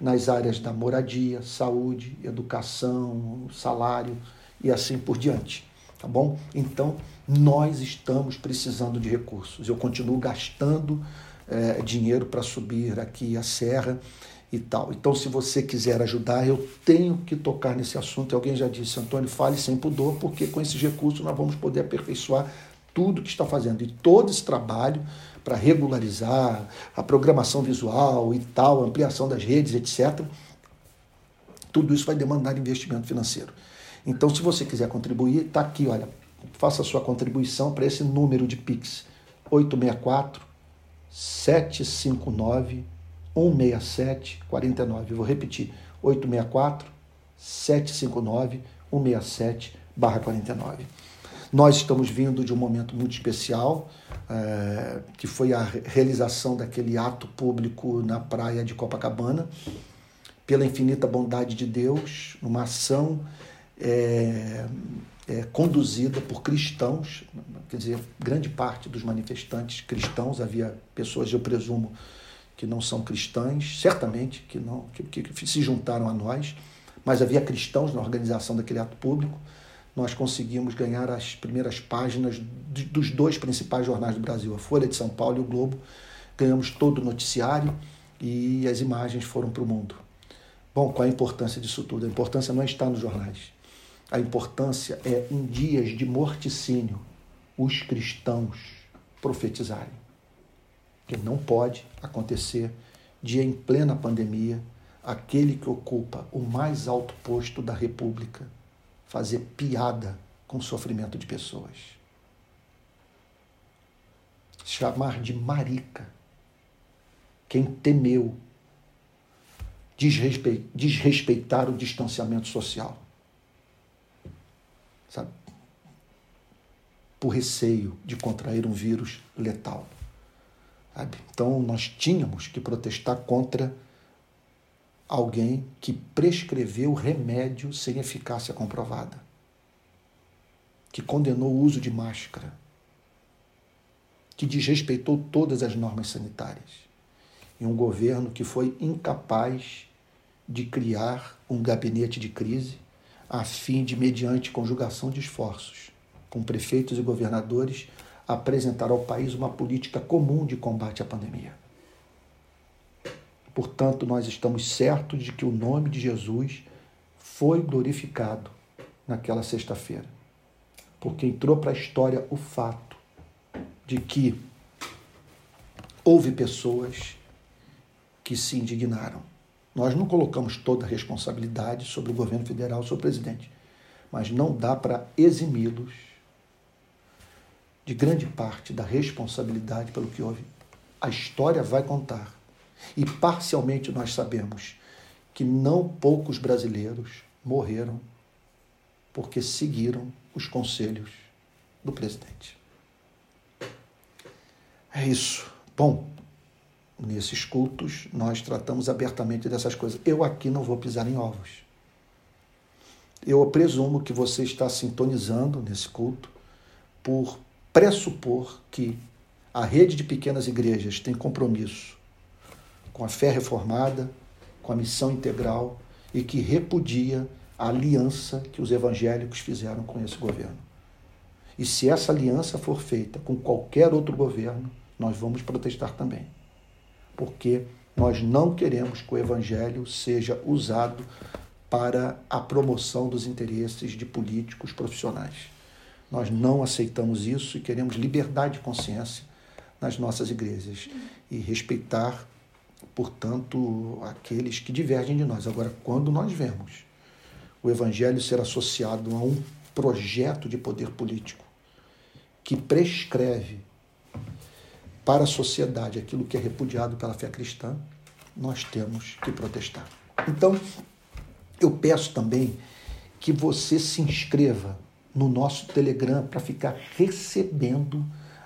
nas áreas da moradia, saúde, educação, salário e assim por diante. Tá bom? Então, nós estamos precisando de recursos. Eu continuo gastando é, dinheiro para subir aqui a serra e tal. Então, se você quiser ajudar, eu tenho que tocar nesse assunto. E alguém já disse, Antônio, fale sem pudor, porque com esses recursos nós vamos poder aperfeiçoar tudo que está fazendo. E todo esse trabalho para regularizar a programação visual e tal, ampliação das redes, etc. Tudo isso vai demandar investimento financeiro. Então, se você quiser contribuir, está aqui, olha, faça a sua contribuição para esse número de Pix 864 759 167 49. vou repetir: 864 759 167 49. Nós estamos vindo de um momento muito especial, é, que foi a realização daquele ato público na praia de Copacabana, pela infinita bondade de Deus, uma ação é, é, conduzida por cristãos, quer dizer, grande parte dos manifestantes cristãos, havia pessoas, eu presumo, que não são cristãs, certamente que não que, que se juntaram a nós, mas havia cristãos na organização daquele ato público. Nós conseguimos ganhar as primeiras páginas dos dois principais jornais do Brasil, a Folha de São Paulo e o Globo. Ganhamos todo o noticiário e as imagens foram para o mundo. Bom, qual a importância disso tudo? A importância não está nos jornais. A importância é, em dias de morticínio, os cristãos profetizarem. Que não pode acontecer de, em plena pandemia, aquele que ocupa o mais alto posto da República fazer piada com o sofrimento de pessoas. Chamar de marica quem temeu desrespeitar o distanciamento social sabe? Por receio de contrair um vírus letal. Sabe? Então nós tínhamos que protestar contra alguém que prescreveu remédio sem eficácia comprovada, que condenou o uso de máscara, que desrespeitou todas as normas sanitárias, e um governo que foi incapaz de criar um gabinete de crise a fim de, mediante conjugação de esforços com prefeitos e governadores, apresentar ao país uma política comum de combate à pandemia. Portanto, nós estamos certos de que o nome de Jesus foi glorificado naquela sexta-feira, porque entrou para a história o fato de que houve pessoas que se indignaram nós não colocamos toda a responsabilidade sobre o governo federal, sobre o presidente, mas não dá para eximi-los de grande parte da responsabilidade pelo que houve a história vai contar. E parcialmente nós sabemos que não poucos brasileiros morreram porque seguiram os conselhos do presidente. É isso. Bom, nesses cultos nós tratamos abertamente dessas coisas. Eu aqui não vou pisar em ovos. Eu presumo que você está sintonizando nesse culto por pressupor que a rede de pequenas igrejas tem compromisso com a fé reformada, com a missão integral e que repudia a aliança que os evangélicos fizeram com esse governo. E se essa aliança for feita com qualquer outro governo, nós vamos protestar também. Porque nós não queremos que o evangelho seja usado para a promoção dos interesses de políticos profissionais. Nós não aceitamos isso e queremos liberdade de consciência nas nossas igrejas e respeitar, portanto, aqueles que divergem de nós. Agora, quando nós vemos o evangelho ser associado a um projeto de poder político que prescreve para a sociedade aquilo que é repudiado pela fé cristã, nós temos que protestar. Então, eu peço também que você se inscreva no nosso Telegram para ficar recebendo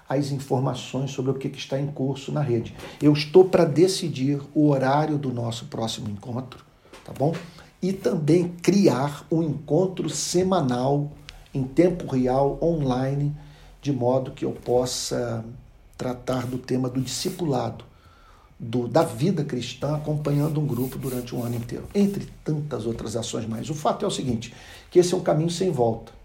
as informações sobre o que está em curso na rede. Eu estou para decidir o horário do nosso próximo encontro, tá bom? E também criar um encontro semanal em tempo real online, de modo que eu possa tratar do tema do discipulado, do, da vida cristã, acompanhando um grupo durante um ano inteiro, entre tantas outras ações mais. O fato é o seguinte, que esse é um caminho sem volta.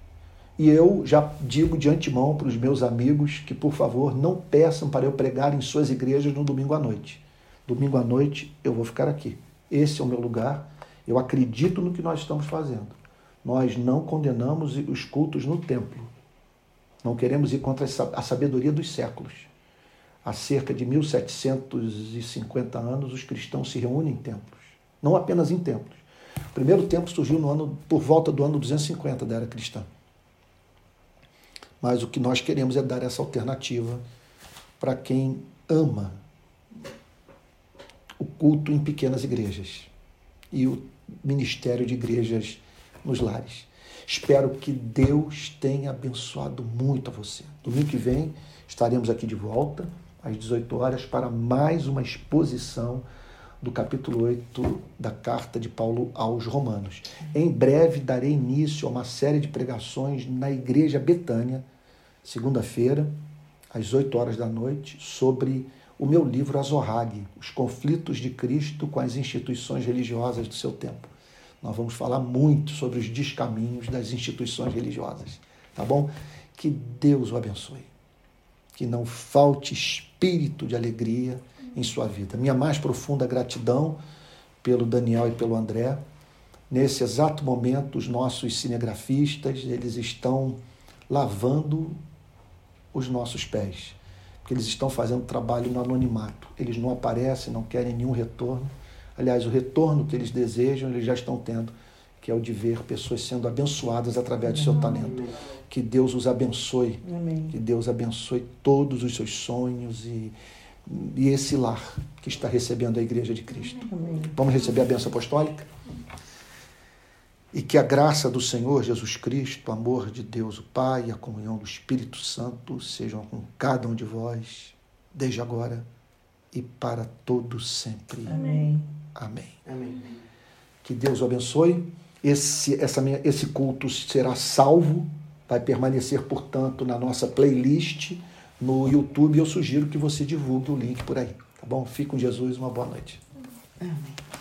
E eu já digo de antemão para os meus amigos que, por favor, não peçam para eu pregar em suas igrejas no domingo à noite. Domingo à noite eu vou ficar aqui. Esse é o meu lugar. Eu acredito no que nós estamos fazendo. Nós não condenamos os cultos no templo. Não queremos ir contra a sabedoria dos séculos. Há cerca de 1750 anos, os cristãos se reúnem em templos. Não apenas em templos. O primeiro templo surgiu no ano, por volta do ano 250 da era cristã. Mas o que nós queremos é dar essa alternativa para quem ama o culto em pequenas igrejas e o ministério de igrejas nos lares. Espero que Deus tenha abençoado muito a você. Domingo que vem estaremos aqui de volta às 18 horas para mais uma exposição do capítulo 8 da carta de Paulo aos Romanos. Em breve darei início a uma série de pregações na Igreja Betânia, segunda-feira, às 8 horas da noite, sobre o meu livro Azorrague, Os Conflitos de Cristo com as Instituições Religiosas do Seu Tempo. Nós vamos falar muito sobre os descaminhos das instituições religiosas, tá bom? Que Deus o abençoe. Que não falte espírito de alegria em sua vida. Minha mais profunda gratidão pelo Daniel e pelo André. Nesse exato momento, os nossos cinegrafistas, eles estão lavando os nossos pés, porque eles estão fazendo trabalho no anonimato. Eles não aparecem, não querem nenhum retorno. Aliás, o retorno que eles desejam, eles já estão tendo, que é o de ver pessoas sendo abençoadas através do seu talento. Que Deus os abençoe. Amém. Que Deus abençoe todos os seus sonhos e, e esse lar que está recebendo a Igreja de Cristo. Amém. Vamos receber a benção apostólica? E que a graça do Senhor Jesus Cristo, o amor de Deus o Pai e a comunhão do Espírito Santo sejam com cada um de vós, desde agora e para todos sempre. Amém. Amém. Amém. Que Deus o abençoe. Esse, essa minha, esse culto será salvo, vai permanecer, portanto, na nossa playlist no YouTube. Eu sugiro que você divulgue o link por aí. Tá bom? Fique com Jesus, uma boa noite. Amém.